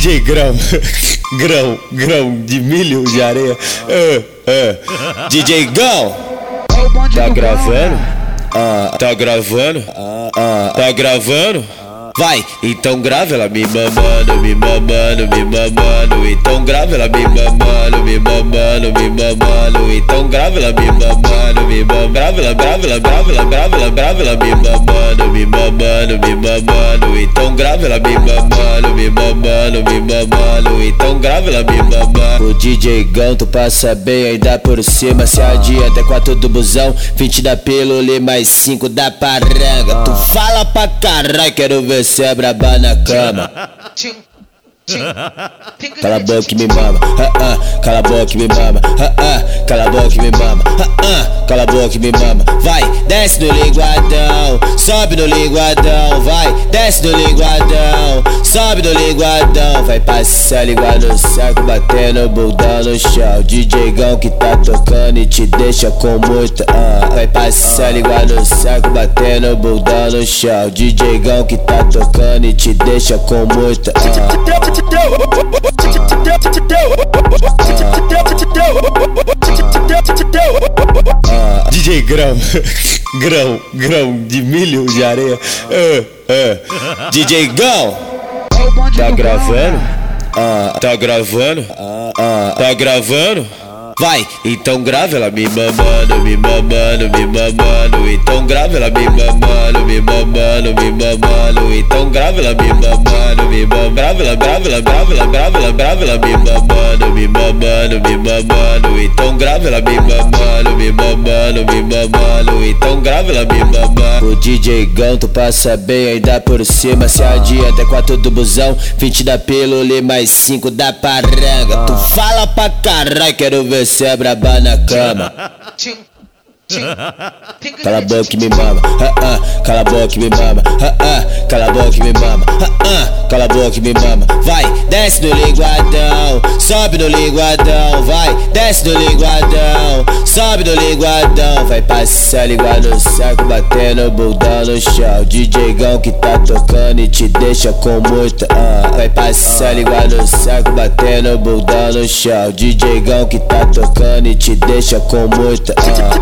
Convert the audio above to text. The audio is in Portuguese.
DJ Grão, grão, grão de milho de areia. Uh, uh. DJ Gão, tá gravando? Ah, tá gravando? Ah, ah, tá gravando? Vai, então grava ela me mamando, me mamando, me mamando. Então grava ela me mamando, me mamando, me mamando. Então grava ela me mamando, me mamando. Grava ela, grava ela, grava ela, grava ela, grava ela me mamando, me mamando, me mamando. Então grava ela me mamando, me mamando, me mamando. Então grava ela me mamando. O DJ tu passa bem ainda por cima. Se adianta, é quatro do busão, 20 da pílula mais 5 da paranga. Tu fala pra caralho, quero ver você é braba na cama. Cala a boca e me mama, ah, ah, cala a boca e me mama, ah, ah, cala a boca e me mama, ah, ah, cala a boca e me mama. Vai, desce no linguadão, sobe no linguadão, vai, desce no linguadão, sobe no linguadão, vai passar língua no saco, batendo bundão no chão. DJ Gão que tá tocando e te deixa com muita, ah, vai passar língua no saco, batendo bundão no chão. DJ Gão que tá tocando e te deixa com muita, ah. DJ grão, grão, grão de milho de areia. Uh, uh. DJ Gão, tá gravando? Ah, tá gravando? Ah, tá gravando? Vai, então grava ela me mamando, me mamando, me mamando. Então grava ela me mamando, me mamando, me mamando. Então grava ela me mamando, me mamando. Grava ela, grava ela, grava ela, grava ela, grava ela me mamando, me mamando, me mamando. Então grava ela me mamando, me mamando, me mamando. Então grava ela me mamando. O DJ Gão, tu passa bem ainda por cima. Se adianta, é quatro do busão, 20 da pílula mais 5 da paranga. Tu fala pra caralho, quero ver você é braba na cama. Cala a boca e me mama, ah, ah, cala a boca e me mama, ah, ah, cala a boca e me mama, ah, ah, cala a boca e me mama. Vai, desce no linguadão, sobe no linguadão, vai, desce no linguadão, Sobe do linguadão, vai passar igual no saco, batendo bundão no chão. DJgão que tá tocando e te deixa com muito ah. Vai passar igual no saco, batendo bundão no chão. DJgão que tá tocando e te deixa com muito ah.